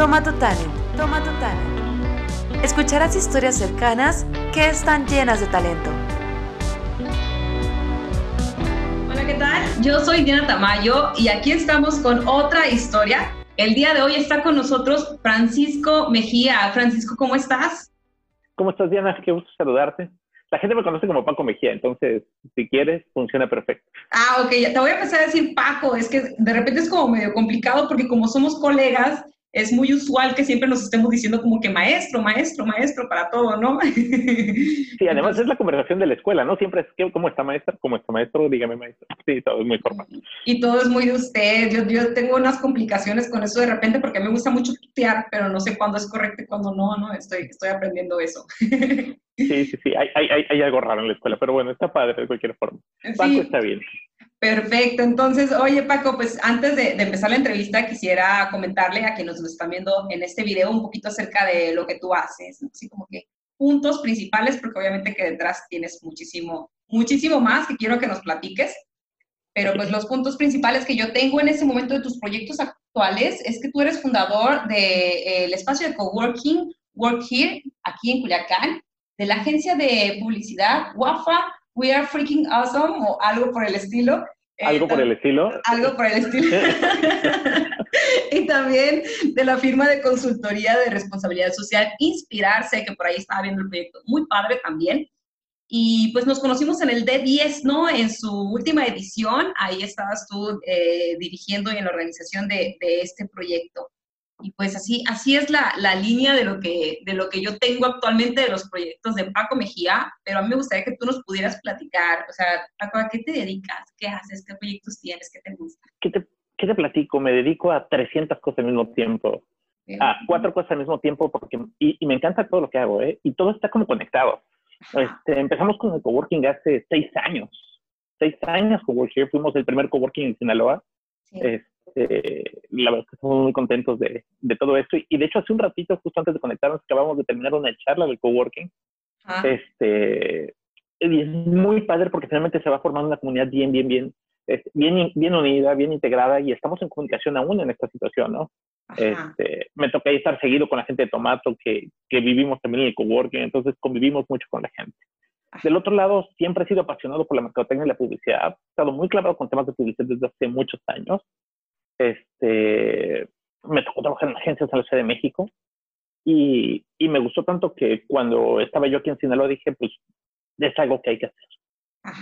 Toma tu talent, toma tu talent. Escucharás historias cercanas que están llenas de talento. Hola, ¿qué tal? Yo soy Diana Tamayo y aquí estamos con otra historia. El día de hoy está con nosotros Francisco Mejía. Francisco, ¿cómo estás? ¿Cómo estás, Diana? Qué gusto saludarte. La gente me conoce como Paco Mejía, entonces, si quieres, funciona perfecto. Ah, ok, te voy a empezar a decir Paco. Es que de repente es como medio complicado porque como somos colegas, es muy usual que siempre nos estemos diciendo como que maestro, maestro, maestro para todo, ¿no? Sí, además es la conversación de la escuela, ¿no? Siempre es, ¿cómo está maestra? ¿Cómo está maestro? Dígame maestro. Sí, todo es muy formal. Y todo es muy de usted. Yo, yo tengo unas complicaciones con eso de repente porque me gusta mucho tutear, pero no sé cuándo es correcto y cuándo no, ¿no? Estoy, estoy aprendiendo eso. Sí, sí, sí, hay, hay, hay algo raro en la escuela, pero bueno, está padre de cualquier forma. Paco está bien. Perfecto. Entonces, oye Paco, pues antes de, empezar la entrevista quisiera comentarle a quienes nos están viendo en este video un poquito acerca de lo que tú haces, así como que puntos principales, porque obviamente que detrás tienes muchísimo, muchísimo más que quiero que nos platiques. Pero pues los puntos principales que yo tengo en este momento de tus proyectos actuales es que tú eres fundador del de, eh, espacio de coworking Work Here, aquí en Culiacán, de la agencia de publicidad WAFA We Are Freaking Awesome o algo por el estilo. ¿Algo por el estilo? Algo por el estilo. y también de la firma de consultoría de responsabilidad social Inspirarse, que por ahí estaba viendo el proyecto, muy padre también. Y pues nos conocimos en el D10, ¿no? En su última edición, ahí estabas tú eh, dirigiendo y en la organización de, de este proyecto. Y pues así, así es la, la, línea de lo, que, de lo que yo tengo actualmente de los proyectos de Paco Mejía, pero a mí me gustaría que tú nos pudieras platicar, o sea, Paco, ¿a qué te dedicas? ¿Qué haces? ¿Qué proyectos tienes? ¿Qué te gusta? ¿Qué te, qué te platico? Me dedico a 300 cosas al mismo tiempo. A cuatro cosas al mismo tiempo porque, y, y, me encanta todo lo que hago, ¿eh? Y todo está como conectado. Este, empezamos con el coworking hace seis años. Seis años coworking. Fuimos el primer coworking en Sinaloa. Sí. Este, la verdad es que estamos muy contentos de, de, todo esto. Y, de hecho, hace un ratito, justo antes de conectarnos, acabamos de terminar una charla del coworking. Ah. Este, y es muy padre porque finalmente se va formando una comunidad bien, bien, bien, bien, bien unida, bien integrada y estamos en comunicación aún en esta situación, ¿no? Este, me toca estar seguido con la gente de Tomato que, que vivimos también en el coworking, entonces convivimos mucho con la gente. Del otro lado, siempre he sido apasionado por la mercadotecnia y la publicidad. He estado muy clavado con temas de publicidad desde hace muchos años. Este, me tocó trabajar en agencias en la Ciudad de México y, y, me gustó tanto que cuando estaba yo aquí en Sinaloa dije, pues es algo que hay que hacer.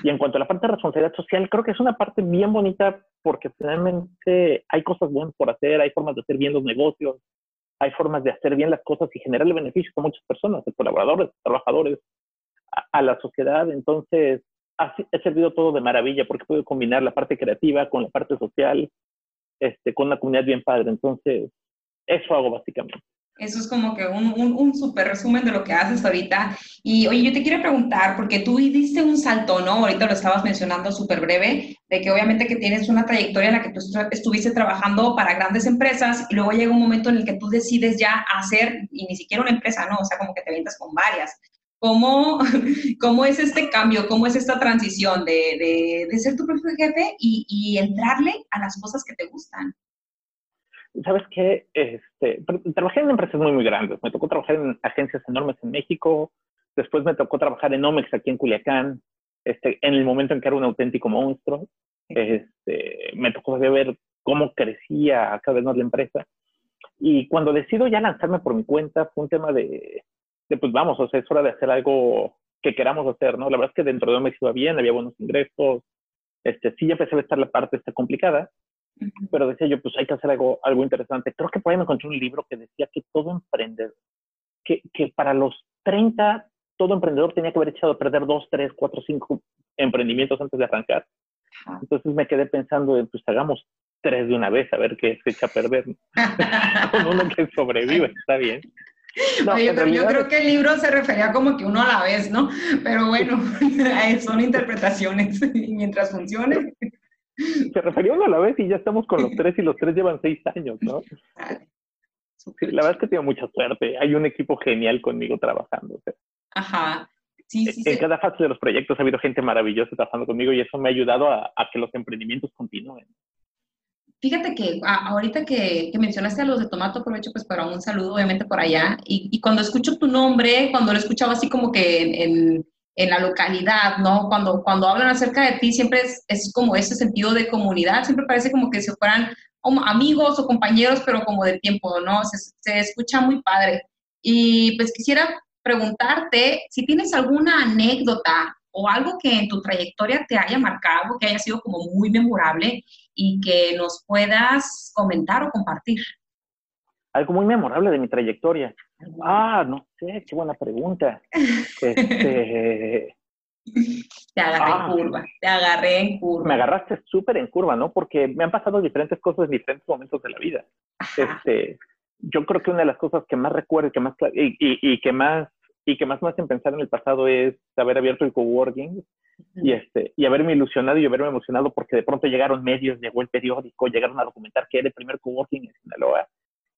Y en cuanto a la parte de responsabilidad social, creo que es una parte bien bonita porque finalmente hay cosas buenas por hacer, hay formas de hacer bien los negocios, hay formas de hacer bien las cosas y generarle beneficios a muchas personas, a colaboradores, a trabajadores, a, a la sociedad. Entonces, ha, ha servido todo de maravilla porque puedo combinar la parte creativa con la parte social este, con una comunidad bien padre. Entonces, eso hago básicamente. Eso es como que un, un, súper resumen de lo que haces ahorita. Y oye, yo te quiero preguntar, porque tú diste un salto, ¿no? Ahorita lo estabas mencionando súper breve, de que obviamente que tienes una trayectoria en la que tú estuviste trabajando para grandes empresas y luego llega un momento en el que tú decides ya hacer, y ni siquiera una empresa, ¿no? O sea, como que te ventas con varias. ¿Cómo, ¿Cómo es este cambio? ¿Cómo es esta transición de, de, de ser tu propio jefe y, y, entrarle a las cosas que te gustan? ¿Sabes qué? Este, trabajé en empresas muy, muy grandes. Me tocó trabajar en agencias enormes en México. Después me tocó trabajar en Omex aquí en Culiacán, este, en el momento en que era un auténtico monstruo. Este, me tocó ver cómo crecía cada vez más la empresa. Y cuando decido ya lanzarme por mi cuenta, fue un tema de, de, pues vamos, o sea, es hora de hacer algo que queramos hacer, ¿no? La verdad es que dentro de Omex iba bien, había buenos ingresos, este, sí ya empecé a estar la parte esta complicada, pero decía yo, pues hay que hacer algo, algo interesante. Creo que por ahí me encontré un libro que decía que todo emprendedor, que, que para los 30, todo emprendedor tenía que haber echado a perder dos, tres, cuatro, cinco emprendimientos antes de arrancar. Entonces me quedé pensando, pues hagamos tres de una vez, a ver qué se echa a perder. Con uno que sobrevive, está bien. No, Oye, pero yo creo que el libro se refería como que uno a la vez, ¿no? Pero bueno, son interpretaciones y mientras funcione. Se refería uno a la vez y ya estamos con los tres y los tres llevan seis años, ¿no? Sí, la verdad es que tengo mucha suerte. Hay un equipo genial conmigo trabajando. Ajá. Sí, sí, en cada fase de los proyectos ha habido gente maravillosa trabajando conmigo y eso me ha ayudado a, a que los emprendimientos continúen. Fíjate que ahorita que, mencionaste a los de Tomato, aprovecho pues para un saludo obviamente por allá. Y, cuando escucho tu nombre, cuando lo escuchaba así como que en, la localidad, ¿no? Cuando, cuando hablan acerca de ti, siempre es, como ese sentido de comunidad, siempre parece como que si fueran amigos o compañeros, pero como de tiempo, ¿no? Se, se escucha muy padre. Y pues quisiera preguntarte si tienes alguna anécdota o algo que en tu trayectoria te haya marcado, que haya sido como muy memorable y que nos puedas comentar o compartir. Algo muy memorable de mi trayectoria. Ah, no sé, qué buena pregunta. Este, te agarré en ah. curva, te agarré en curva. Me agarraste súper en curva, ¿no? Porque me han pasado diferentes cosas en diferentes momentos de la vida. Este, yo creo que una de las cosas que más recuerdo que más, y, y, que más y que más me hacen pensar en el pasado es haber abierto el coworking y este y haberme ilusionado y haberme emocionado porque de pronto llegaron medios, llegó el periódico, llegaron a documentar que era el primer coworking en Sinaloa.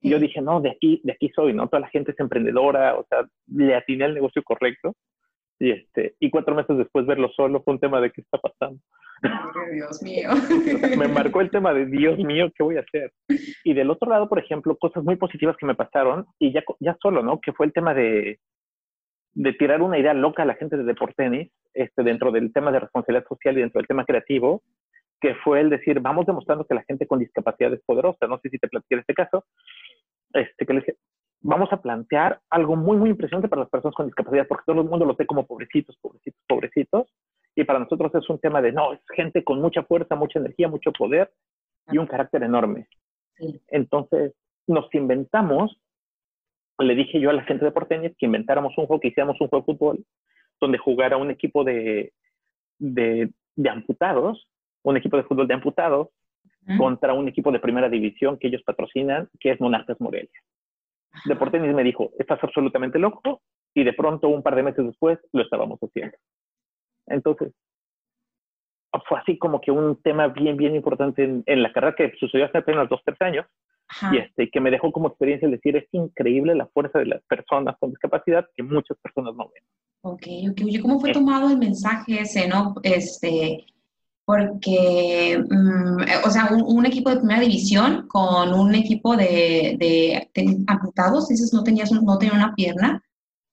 Y yo dije, no, de aquí, de aquí soy, ¿no? Toda la gente es emprendedora, o sea, le atiné al negocio correcto. Y, este, y cuatro meses después verlo solo fue un tema de qué está pasando. Dios mío. me marcó el tema de Dios mío, ¿qué voy a hacer? Y del otro lado, por ejemplo, cosas muy positivas que me pasaron, y ya, ya solo, ¿no? Que fue el tema de, de tirar una idea loca a la gente de Deportenis, este, dentro del tema de responsabilidad social y dentro del tema creativo, que fue el decir, vamos demostrando que la gente con discapacidad es poderosa. No sé si te platiqué este caso, este, que le dije, vamos a plantear algo muy, muy impresionante para las personas con discapacidad, porque todo el mundo lo ve como pobrecitos, pobrecitos, pobrecitos, y para nosotros es un tema de, no, es gente con mucha fuerza, mucha energía, mucho poder y un carácter enorme. Entonces, nos inventamos, le dije yo a la gente de Porteñez que inventáramos un juego, que hiciéramos un juego de fútbol, donde jugara un equipo de, de, amputados, un equipo de fútbol de amputados, contra un equipo de primera división que ellos patrocinan, que es Monarcas Morelia. Deportenis me dijo, estás absolutamente loco, y de pronto, un par de meses después, lo estábamos haciendo. Entonces, fue así como que un tema bien, bien importante en, la carrera que sucedió hace apenas dos, tres años, y este, que me dejó como experiencia el decir, es increíble la fuerza de las personas con discapacidad que muchas personas no ven. Ok, ok. Oye, ¿cómo fue tomado el mensaje ese, no? Este, porque, mm, o sea, un, equipo de primera división con un equipo de, de, amputados, dices, no, tenías no tenía una pierna.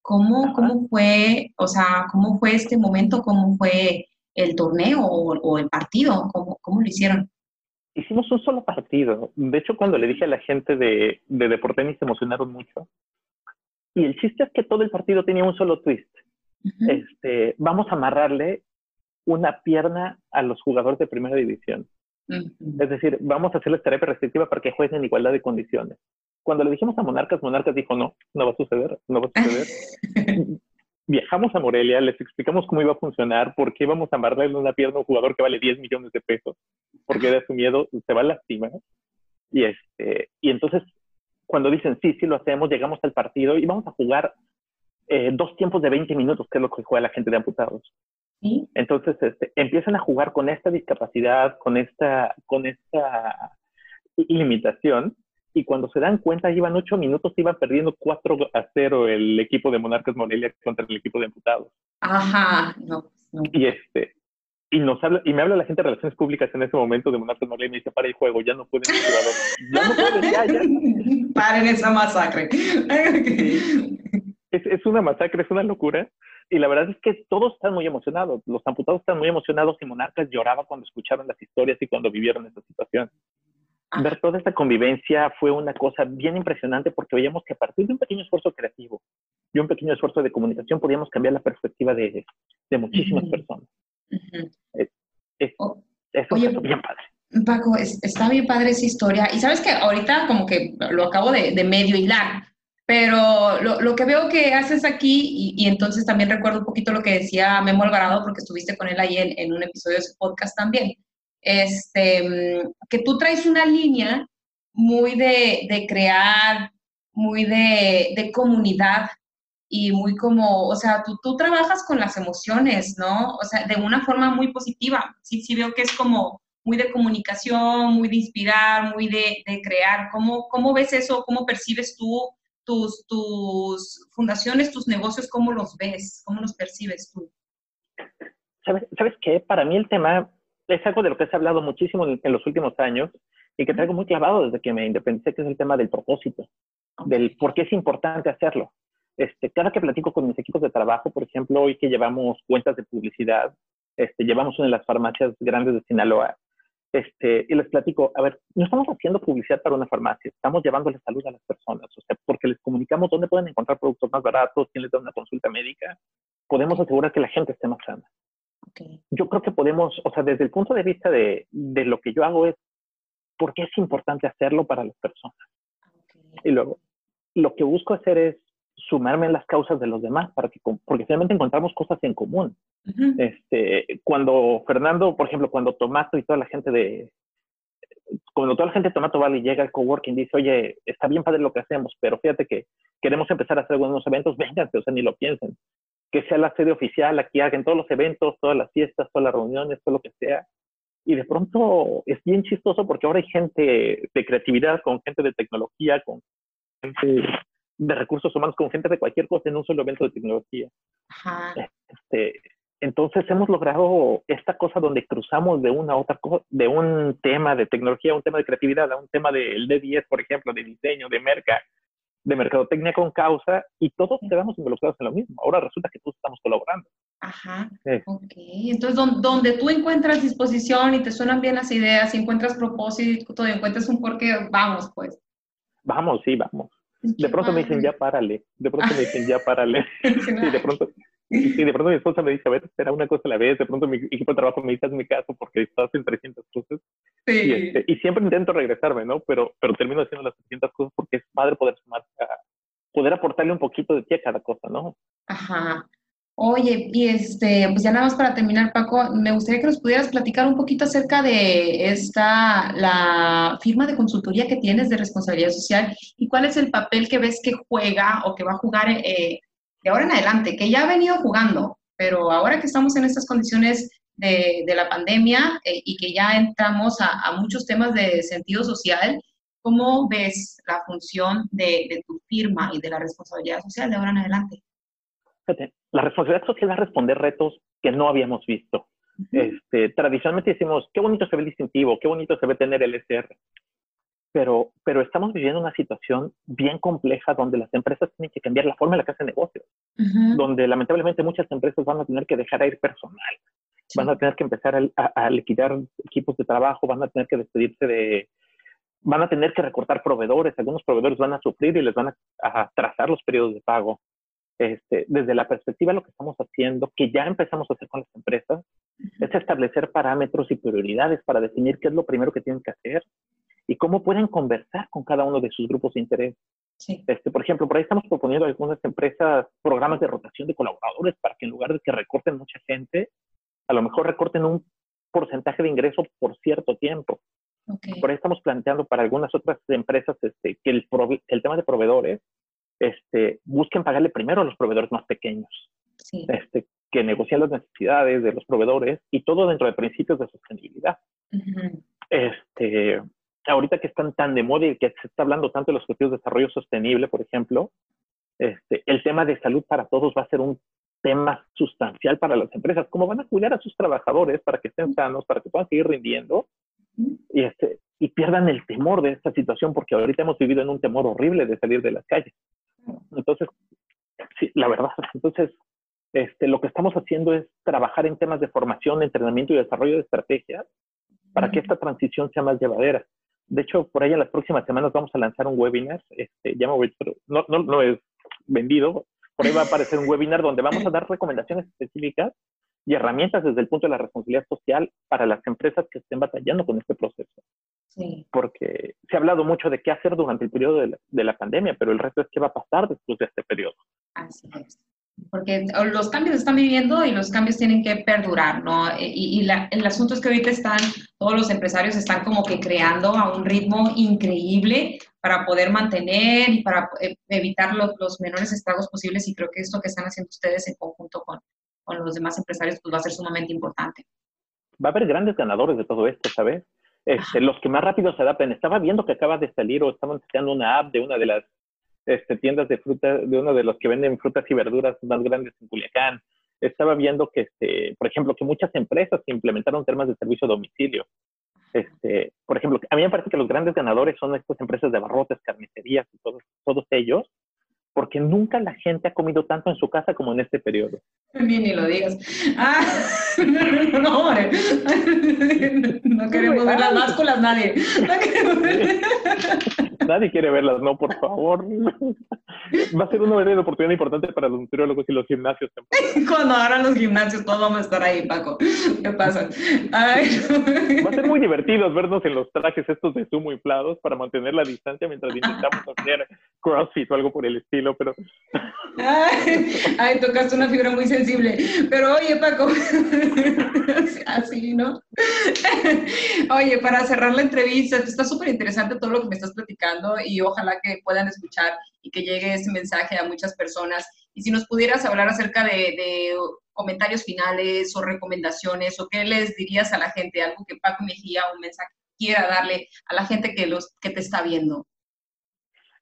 ¿Cómo, ¿Cómo fue, o sea, cómo fue este momento? ¿Cómo fue el torneo o, el partido? ¿Cómo, ¿Cómo, lo hicieron? Hicimos un solo partido. De hecho, cuando le dije a la gente de, de Deportenis se emocionaron mucho. Y el chiste es que todo el partido tenía un solo twist. este, vamos a amarrarle una pierna a los jugadores de primera división. Es decir, vamos a hacerles terapia restrictiva para que jueguen en igualdad de condiciones. Cuando le dijimos a Monarcas, Monarcas dijo, no, no va a suceder, no va a suceder. Viajamos a Morelia, les explicamos cómo iba a funcionar, por qué íbamos a amarrarle una pierna a un jugador que vale 10 millones de pesos, porque de su miedo se va a lastimar. Y, este, y entonces, cuando dicen, sí, sí lo hacemos, llegamos al partido y vamos a jugar eh, dos tiempos de 20 minutos, que es lo que juega la gente de amputados. Entonces, este, empiezan a jugar con esta discapacidad, con esta, con esta limitación, y cuando se dan cuenta, llevan ocho minutos, iban perdiendo 4 a 0 el equipo de Monarcas Morelia contra el equipo de amputados. Ajá, no, Y este, y nos habla, y me habla la gente de relaciones públicas en ese momento de Monarcas Morelia y me dice, para el juego, ya no pueden jugador. Ya no pueden, ya, ya. Paren esa masacre. es, es una masacre, es una locura. Y la verdad es que todos están muy emocionados. Los amputados están muy emocionados y Monarcas lloraba cuando escucharon las historias y cuando vivieron esa situación. Ver toda esta convivencia fue una cosa bien impresionante porque veíamos que a partir de un pequeño esfuerzo creativo y un pequeño esfuerzo de comunicación podíamos cambiar la perspectiva de, de muchísimas personas. es, oh, Oye, bien padre. Paco, está bien padre esa historia. Y sabes que ahorita como que lo acabo de, de medio hilar, pero lo, lo, que veo que haces aquí, y, entonces también recuerdo un poquito lo que decía Memo Alvarado, porque estuviste con él ahí en, un episodio de su podcast también, este, que tú traes una línea muy de, de crear, muy de, de, comunidad y muy como, o sea, tú, tú trabajas con las emociones, ¿no? O sea, de una forma muy positiva. Sí, sí veo que es como muy de comunicación, muy de inspirar, muy de, de crear. ¿Cómo, ¿Cómo ves eso? ¿Cómo percibes tú tus, tus fundaciones, tus negocios, ¿cómo los ves? ¿Cómo los percibes tú? ¿Sabes, ¿Sabes qué? Para mí el tema es algo de lo que se ha hablado muchísimo en, los últimos años, y que traigo muy clavado desde que me independicé, que es el tema del propósito, del por qué es importante hacerlo. Este, cada que platico con mis equipos de trabajo, por ejemplo, hoy que llevamos cuentas de publicidad, este, llevamos una de las farmacias grandes de Sinaloa, este, y les platico, a ver, no estamos haciendo publicidad para una farmacia, estamos llevándole salud a las personas, o sea, porque les comunicamos dónde pueden encontrar productos más baratos, quién les da una consulta médica, podemos asegurar que la gente esté más sana. Yo creo que podemos, o sea, desde el punto de vista de, de, lo que yo hago es, ¿por qué es importante hacerlo para las personas? Y luego, lo que busco hacer es sumarme en las causas de los demás, para que, porque finalmente encontramos cosas en común. este, cuando Fernando, por ejemplo, cuando Tomato y toda la gente de, cuando toda la gente de Tomato Valley llega al coworking y dice, oye, está bien padre lo que hacemos, pero fíjate que queremos empezar a hacer algunos eventos, vénganse, o sea, ni lo piensen. Que sea la sede oficial, aquí hagan todos los eventos, todas las fiestas, todas las reuniones, todo lo que sea. Y de pronto es bien chistoso porque ahora hay gente de creatividad, con gente de tecnología, con gente de recursos humanos con gente de cualquier cosa en un solo evento de tecnología. Este, entonces hemos logrado esta cosa donde cruzamos de una a otra cosa, de un tema de tecnología a un tema de creatividad, a un tema del D10, por ejemplo, de diseño, de merca, de mercadotecnia con causa, y todos quedamos involucrados en lo mismo. Ahora resulta que todos estamos colaborando. Ajá. Ok. Entonces, donde, tú encuentras disposición y te suenan bien las ideas, y encuentras propósito, y encuentras un porqué, vamos, pues. Vamos, sí, vamos. De pronto me dicen, ya párale. De pronto me dicen, ya párale. y de pronto, y de pronto mi esposa me dice, a ver, espera una cosa a la vez. De pronto mi equipo de trabajo me dice, mi caso porque estás en 300 cosas. Sí. Este, y, siempre intento regresarme, ¿no? Pero, pero termino haciendo las 300 cosas porque es padre poder sumar, poder aportarle un poquito de ti a cada cosa, ¿no? Ajá. Oye, y este, pues ya nada más para terminar, Paco, me gustaría que nos pudieras platicar un poquito acerca de esta, la firma de consultoría que tienes de responsabilidad social y cuál es el papel que ves que juega o que va a jugar eh, de ahora en adelante, que ya ha venido jugando, pero ahora que estamos en estas condiciones de, de la pandemia eh, y que ya entramos a, a, muchos temas de sentido social, ¿cómo ves la función de, de tu firma y de la responsabilidad social de ahora en adelante? la responsabilidad social es responder retos que no habíamos visto. este, tradicionalmente decimos, qué bonito se ve el distintivo, qué bonito se ve tener el SR. Pero, pero estamos viviendo una situación bien compleja donde las empresas tienen que cambiar la forma en la que hacen negocios, donde lamentablemente muchas empresas van a tener que dejar a ir personal, van a tener que empezar a, liquidar equipos de trabajo, van a tener que despedirse de, van a tener que recortar proveedores, algunos proveedores van a sufrir y les van a, a trazar los periodos de pago. Este, desde la perspectiva de lo que estamos haciendo, que ya empezamos a hacer con las empresas, es establecer parámetros y prioridades para definir qué es lo primero que tienen que hacer y cómo pueden conversar con cada uno de sus grupos de interés. Este, por ejemplo, por ahí estamos proponiendo a algunas empresas programas de rotación de colaboradores para que en lugar de que recorten mucha gente, a lo mejor recorten un porcentaje de ingreso por cierto tiempo. Por ahí estamos planteando para algunas otras empresas este, que el, el tema de proveedores este, busquen pagarle primero a los proveedores más pequeños, este, que negocien las necesidades de los proveedores y todo dentro de principios de sostenibilidad. este, ahorita que están tan de moda y que se está hablando tanto de los objetivos de desarrollo sostenible, por ejemplo, este, el tema de salud para todos va a ser un tema sustancial para las empresas. ¿Cómo van a cuidar a sus trabajadores para que estén sanos, para que puedan seguir rindiendo? Y, este, y pierdan el temor de esta situación, porque ahorita hemos vivido en un temor horrible de salir de las calles. Entonces, sí, la verdad, entonces, este, lo que estamos haciendo es trabajar en temas de formación, entrenamiento y desarrollo de estrategias para que esta transición sea más llevadera. De hecho, por ahí en las próximas semanas vamos a lanzar un webinar, este, ya me no, no, no es vendido, por ahí va a aparecer un webinar donde vamos a dar recomendaciones específicas y herramientas desde el punto de la responsabilidad social para las empresas que estén batallando con este proceso. Porque se ha hablado mucho de qué hacer durante el periodo de la, pandemia, pero el resto es qué va a pasar después de este periodo. Así es. Porque los cambios están viviendo y los cambios tienen que perdurar, ¿no? Y, el asunto es que ahorita están, todos los empresarios están como que creando a un ritmo increíble para poder mantener y para eh, evitar los, los menores estragos posibles y creo que esto que están haciendo ustedes en conjunto con, con los demás empresarios pues va a ser sumamente importante. Va a haber grandes ganadores de todo esto, ¿sabes? Este, los que más rápido se adapten. Estaba viendo que acaba de salir o estaban enseñando una app de una de las este, tiendas de fruta, de uno de los que venden frutas y verduras más grandes en Culiacán. Estaba viendo que, este, por ejemplo, que muchas empresas implementaron temas de servicio a domicilio. Este, por ejemplo, a mí me parece que los grandes ganadores son estas empresas de barrotes, carnicerías y todos, todos ellos, porque nunca la gente ha comido tanto en su casa como en este periodo. Bien, ni lo digas. Ah, no, no, no queremos ver las másculas, nadie. Nadie quiere verlas, no, por favor. Va a ser una verdadera oportunidad importante para los nutriólogos y los gimnasios. Cuando abran los gimnasios, todos vamos a estar ahí, Paco. ¿Qué pasa? Va a ser muy divertido vernos en los trajes estos de sumo inflados para mantener la distancia mientras intentamos hacer crossfit o algo por el estilo, pero... Ay, tocaste una fibra muy sensible. Pero oye, Paco, así, ¿no? Oye, para cerrar la entrevista, está súper interesante todo lo que me estás platicando y ojalá que puedan escuchar y que llegue ese mensaje a muchas personas. Y si nos pudieras hablar acerca de, comentarios finales o recomendaciones o qué les dirías a la gente, algo que Paco Mejía, un mensaje quiera darle a la gente que, los, que te está viendo.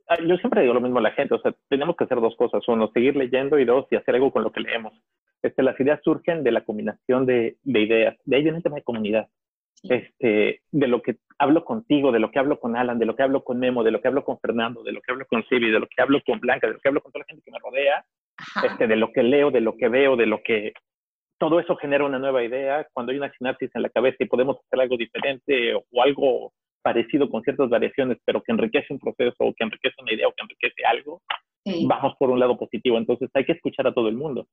Ah, yo siempre digo lo mismo a la gente, o sea, tenemos que hacer dos cosas, uno, seguir leyendo y dos, y hacer algo con lo que leemos. Este, las ideas surgen de la combinación de, de ideas, de ahí viene el tema de comunidad. Este, de lo que hablo contigo, de lo que hablo con Alan, de lo que hablo con Memo, de lo que hablo con Fernando, de lo que hablo con Silvi, de lo que hablo con Blanca, de lo que hablo con toda la gente que me rodea, este, de lo que leo, de lo que veo, de lo que... Todo eso genera una nueva idea. Cuando hay una sinapsis en la cabeza y podemos hacer algo diferente o algo parecido con ciertas variaciones, pero que enriquece un proceso o que enriquece una idea o que enriquece algo, vamos por un lado positivo. Entonces hay que escuchar a todo el mundo.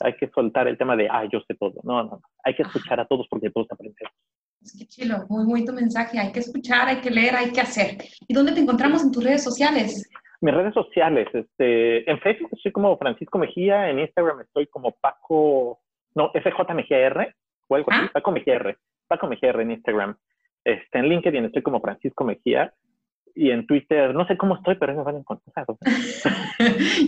Hay que soltar el tema de, ah, yo sé todo. No, no, Hay que escuchar a todos porque todos aprendemos. Es que chilo, muy, muy tu mensaje. Hay que escuchar, hay que leer, hay que hacer. ¿Y dónde te encontramos en tus redes sociales? Mis redes sociales, este, en Facebook estoy como Francisco Mejía, en Instagram estoy como Paco, no, FJ Mejía R, o algo así, ah. Paco Mejía R, Paco Mejía R en Instagram. Este, en LinkedIn estoy como Francisco Mejía y en Twitter, no sé cómo estoy, pero me van a encontrar.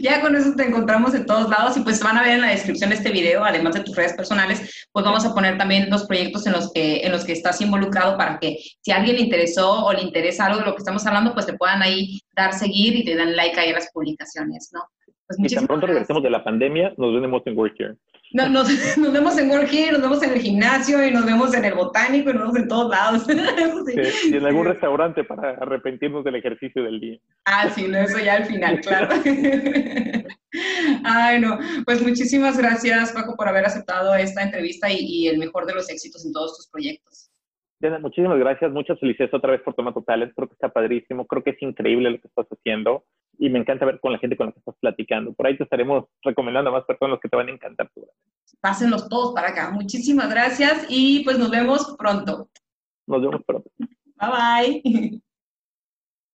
ya con eso te encontramos en todos lados y pues van a ver en la descripción de este video, además de tus redes personales, pues vamos a poner también los proyectos en los que, en los que estás involucrado para que si a alguien le interesó o le interesa algo de lo que estamos hablando, pues te puedan ahí dar seguir y te dan like ahí a las publicaciones, ¿no? Pues y tan pronto regresemos de la pandemia, nos vemos en Work Here. No, nos, nos, vemos en World nos vemos en el gimnasio y nos vemos en el botánico y nos vemos en todos lados. sí. y en algún restaurante para arrepentirnos del ejercicio del día. Ah, sí, no, eso ya al final, claro. Ay, no. Pues muchísimas gracias, Paco, por haber aceptado esta entrevista y, y el mejor de los éxitos en todos tus proyectos. Diana, muchísimas gracias, muchas felicidades otra vez por Tomato Talent, creo que está padrísimo, creo que es increíble lo que estás haciendo y me encanta ver con la gente con la que estás platicando. Por ahí te estaremos recomendando a más personas que te van a encantar Pásenlos todos para acá. Muchísimas gracias y pues nos vemos pronto. Nos vemos pronto. Bye bye.